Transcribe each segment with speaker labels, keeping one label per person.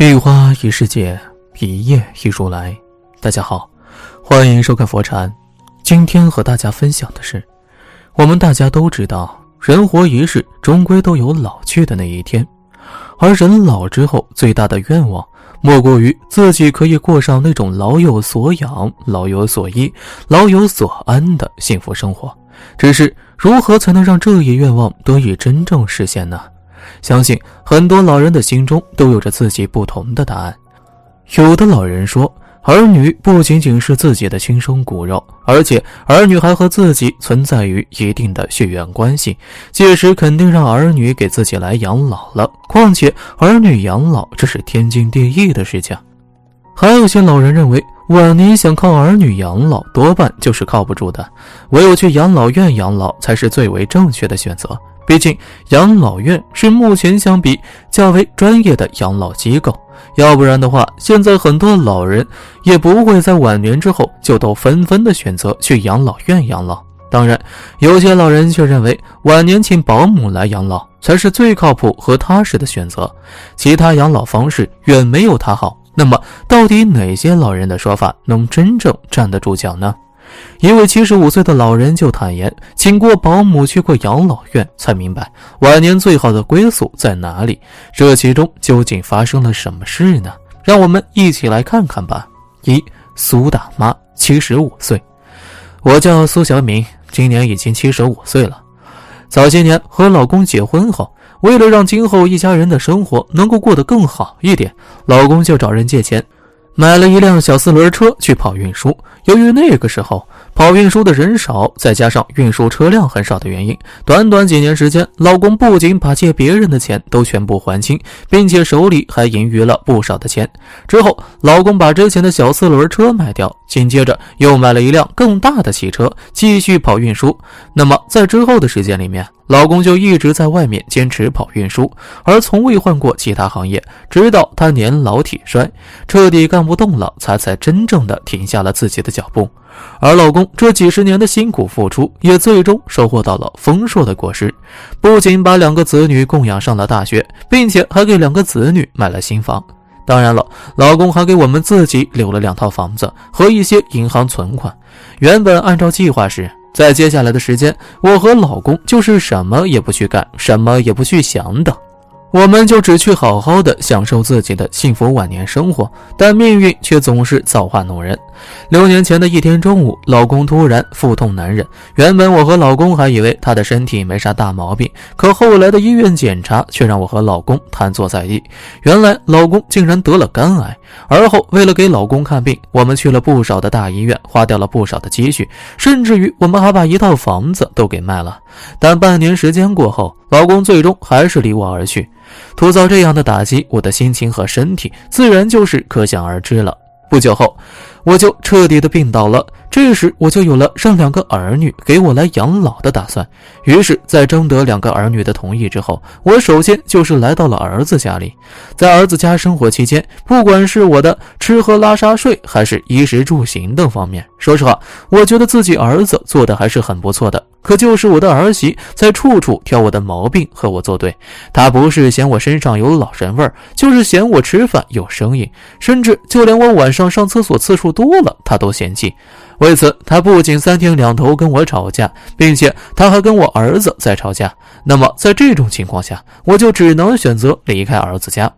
Speaker 1: 一花一世界，一叶一如来。大家好，欢迎收看佛禅。今天和大家分享的是，我们大家都知道，人活一世，终归都有老去的那一天。而人老之后，最大的愿望，莫过于自己可以过上那种老有所养、老有所依、老有所安的幸福生活。只是，如何才能让这一愿望得以真正实现呢？相信很多老人的心中都有着自己不同的答案。有的老人说，儿女不仅仅是自己的亲生骨肉，而且儿女还和自己存在于一定的血缘关系，届时肯定让儿女给自己来养老了。况且儿女养老这是天经地义的事情。还有些老人认为，晚年想靠儿女养老，多半就是靠不住的，唯有去养老院养老才是最为正确的选择。毕竟，养老院是目前相比较为专业的养老机构，要不然的话，现在很多老人也不会在晚年之后就都纷纷的选择去养老院养老。当然，有些老人却认为晚年请保姆来养老才是最靠谱和踏实的选择，其他养老方式远没有他好。那么，到底哪些老人的说法能真正站得住脚呢？一位七十五岁的老人就坦言，请过保姆去过养老院，才明白晚年最好的归宿在哪里。这其中究竟发生了什么事呢？让我们一起来看看吧。一苏大妈，七十五岁，我叫苏小敏，今年已经七十五岁了。早些年和老公结婚后，为了让今后一家人的生活能够过得更好一点，老公就找人借钱。买了一辆小四轮车去跑运输。由于那个时候跑运输的人少，再加上运输车辆很少的原因，短短几年时间，老公不仅把借别人的钱都全部还清，并且手里还盈余了不少的钱。之后，老公把之前的小四轮车卖掉，紧接着又买了一辆更大的汽车，继续跑运输。那么，在之后的时间里面，老公就一直在外面坚持跑运输，而从未换过其他行业，直到他年老体衰，彻底干不动了，才才真正的停下了自己的脚步。而老公这几十年的辛苦付出，也最终收获到了丰硕的果实，不仅把两个子女供养上了大学，并且还给两个子女买了新房。当然了，老公还给我们自己留了两套房子和一些银行存款。原本按照计划是。在接下来的时间，我和老公就是什么也不去干，什么也不去想的。我们就只去好好的享受自己的幸福晚年生活，但命运却总是造化弄人。六年前的一天中午，老公突然腹痛难忍。原本我和老公还以为他的身体没啥大毛病，可后来的医院检查却让我和老公瘫坐在地。原来老公竟然得了肝癌。而后为了给老公看病，我们去了不少的大医院，花掉了不少的积蓄，甚至于我们还把一套房子都给卖了。但半年时间过后，老公最终还是离我而去。突遭这样的打击，我的心情和身体自然就是可想而知了。不久后，我就彻底的病倒了。这时，我就有了让两个儿女给我来养老的打算。于是，在征得两个儿女的同意之后，我首先就是来到了儿子家里。在儿子家生活期间，不管是我的吃喝拉撒睡，还是衣食住行等方面，说实话，我觉得自己儿子做的还是很不错的。可就是我的儿媳在处处挑我的毛病和我作对。她不是嫌我身上有老人味儿，就是嫌我吃饭有声音，甚至就连我晚上上厕所次数多了，她都嫌弃。为此，她不仅三天两头跟我吵架，并且她还跟我儿子在吵架。那么，在这种情况下，我就只能选择离开儿子家。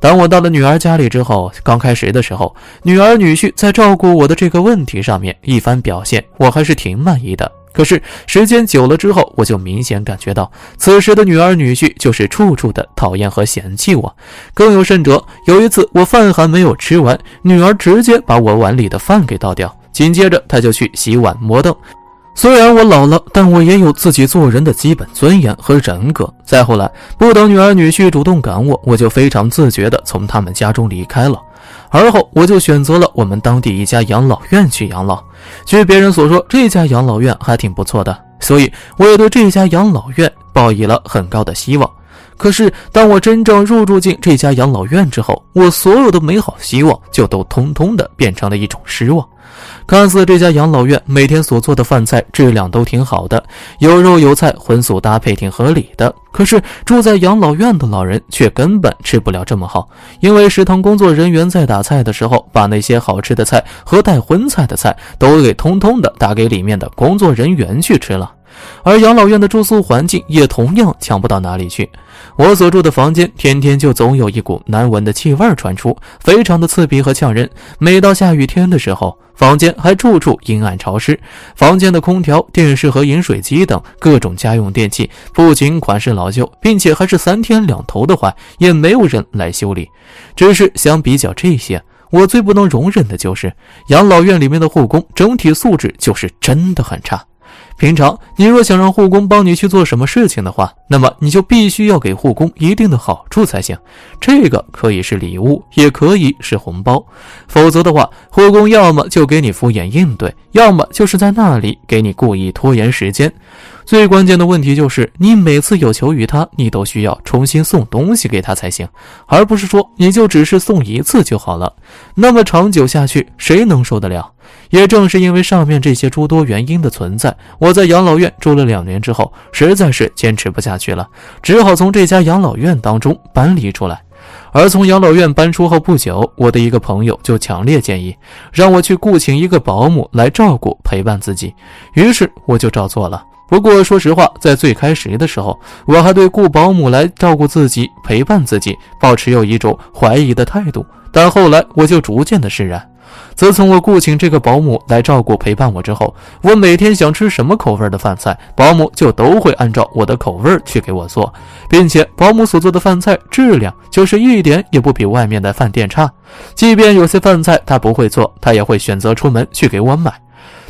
Speaker 1: 当我到了女儿家里之后，刚开始的时候，女儿女婿在照顾我的这个问题上面一番表现，我还是挺满意的。可是时间久了之后，我就明显感觉到，此时的女儿女婿就是处处的讨厌和嫌弃我。更有甚者，有一次我饭还没有吃完，女儿直接把我碗里的饭给倒掉。紧接着，他就去洗碗磨凳。虽然我老了，但我也有自己做人的基本尊严和人格。再后来，不等女儿女婿主动赶我，我就非常自觉地从他们家中离开了。而后，我就选择了我们当地一家养老院去养老。据别人所说，这家养老院还挺不错的，所以我也对这家养老院抱以了很高的希望。可是当我真正入住进这家养老院之后，我所有的美好希望就都通通的变成了一种失望。看似这家养老院每天所做的饭菜质量都挺好的，有肉有菜，荤素搭配挺合理的。可是住在养老院的老人却根本吃不了这么好，因为食堂工作人员在打菜的时候，把那些好吃的菜和带荤菜的菜都给通通的打给里面的工作人员去吃了。而养老院的住宿环境也同样强不到哪里去。我所住的房间天天就总有一股难闻的气味传出，非常的刺鼻和呛人。每到下雨天的时候，房间还处处阴暗潮湿。房间的空调、电视和饮水机等各种家用电器不仅款式老旧，并且还是三天两头的坏，也没有人来修理。只是相比较这些，我最不能容忍的就是养老院里面的护工整体素质就是真的很差。平常，你若想让护工帮你去做什么事情的话，那么你就必须要给护工一定的好处才行。这个可以是礼物，也可以是红包。否则的话，护工要么就给你敷衍应对，要么就是在那里给你故意拖延时间。最关键的问题就是，你每次有求于他，你都需要重新送东西给他才行，而不是说你就只是送一次就好了。那么长久下去，谁能受得了？也正是因为上面这些诸多原因的存在，我在养老院住了两年之后，实在是坚持不下去了，只好从这家养老院当中搬离出来。而从养老院搬出后不久，我的一个朋友就强烈建议让我去雇请一个保姆来照顾陪伴自己，于是我就照做了。不过说实话，在最开始的时候，我还对雇保姆来照顾自己、陪伴自己，抱持有一种怀疑的态度。但后来我就逐渐的释然。自从我雇请这个保姆来照顾陪伴我之后，我每天想吃什么口味的饭菜，保姆就都会按照我的口味去给我做，并且保姆所做的饭菜质量就是一点也不比外面的饭店差。即便有些饭菜她不会做，她也会选择出门去给我买。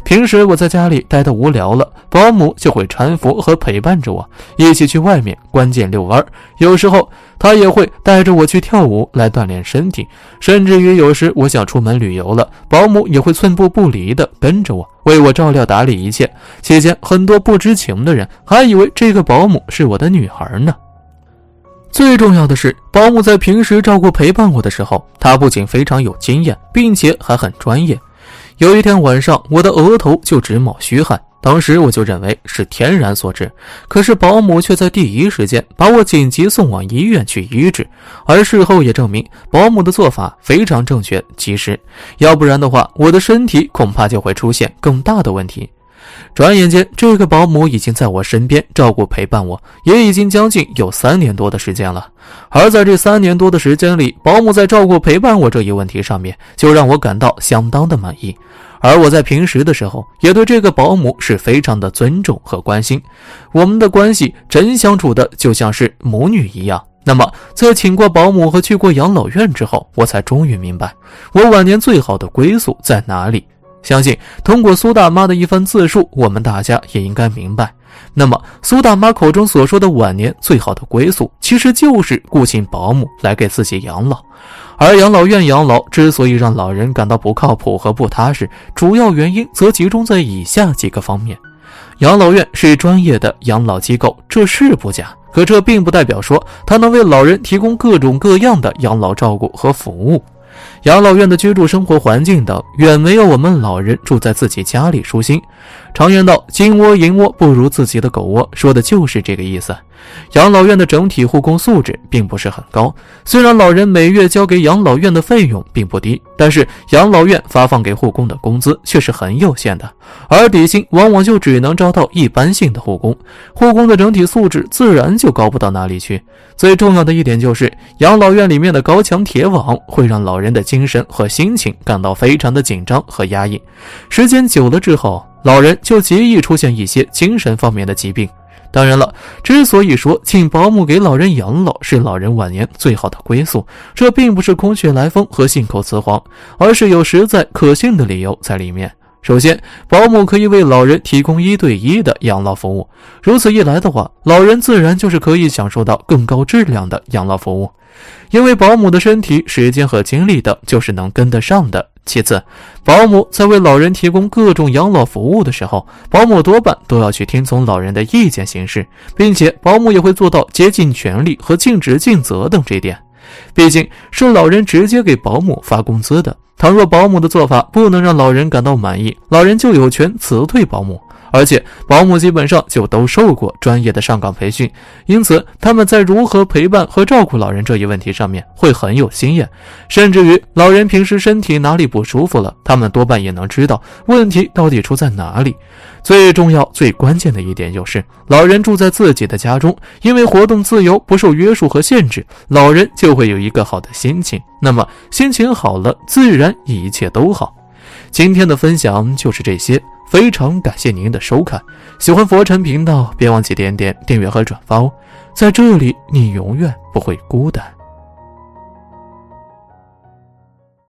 Speaker 1: 平时我在家里待得无聊了，保姆就会搀扶和陪伴着我，一起去外面关键遛弯。有时候她也会带着我去跳舞来锻炼身体，甚至于有时我想出门旅游了，保姆也会寸步不离地跟着我，为我照料打理一切。期间很多不知情的人还以为这个保姆是我的女儿呢。最重要的是，保姆在平时照顾陪伴我的时候，她不仅非常有经验，并且还很专业。有一天晚上，我的额头就直冒虚汗，当时我就认为是天然所致，可是保姆却在第一时间把我紧急送往医院去医治，而事后也证明保姆的做法非常正确及时，要不然的话，我的身体恐怕就会出现更大的问题。转眼间，这个保姆已经在我身边照顾陪伴我，也已经将近有三年多的时间了。而在这三年多的时间里，保姆在照顾陪伴我这一问题上面，就让我感到相当的满意。而我在平时的时候，也对这个保姆是非常的尊重和关心，我们的关系真相处的就像是母女一样。那么，在请过保姆和去过养老院之后，我才终于明白，我晚年最好的归宿在哪里。相信通过苏大妈的一番自述，我们大家也应该明白。那么，苏大妈口中所说的晚年最好的归宿，其实就是雇请保姆来给自己养老。而养老院养老之所以让老人感到不靠谱和不踏实，主要原因则集中在以下几个方面：养老院是专业的养老机构，这是不假。可这并不代表说它能为老人提供各种各样的养老照顾和服务。养老院的居住生活环境等远没有我们老人住在自己家里舒心。常言道：“金窝银窝不如自己的狗窝”，说的就是这个意思。养老院的整体护工素质并不是很高，虽然老人每月交给养老院的费用并不低，但是养老院发放给护工的工资却是很有限的，而底薪往往就只能招到一般性的护工，护工的整体素质自然就高不到哪里去。最重要的一点就是，养老院里面的高墙铁网会让老人的精精神和心情感到非常的紧张和压抑，时间久了之后。老人就极易出现一些精神方面的疾病。当然了，之所以说请保姆给老人养老是老人晚年最好的归宿，这并不是空穴来风和信口雌黄，而是有实在可信的理由在里面。首先，保姆可以为老人提供一对一的养老服务，如此一来的话，老人自然就是可以享受到更高质量的养老服务，因为保姆的身体、时间和精力等就是能跟得上的。其次，保姆在为老人提供各种养老服务的时候，保姆多半都要去听从老人的意见行事，并且保姆也会做到竭尽全力和尽职尽责等这一点。毕竟是老人直接给保姆发工资的，倘若保姆的做法不能让老人感到满意，老人就有权辞退保姆。而且保姆基本上就都受过专业的上岗培训，因此他们在如何陪伴和照顾老人这一问题上面会很有经验，甚至于老人平时身体哪里不舒服了，他们多半也能知道问题到底出在哪里。最重要、最关键的一点就是，老人住在自己的家中，因为活动自由、不受约束和限制，老人就会有一个好的心情。那么心情好了，自然一切都好。今天的分享就是这些。非常感谢您的收看，喜欢佛尘频道，别忘记点点订阅和转发哦。在这里，你永远不会孤单。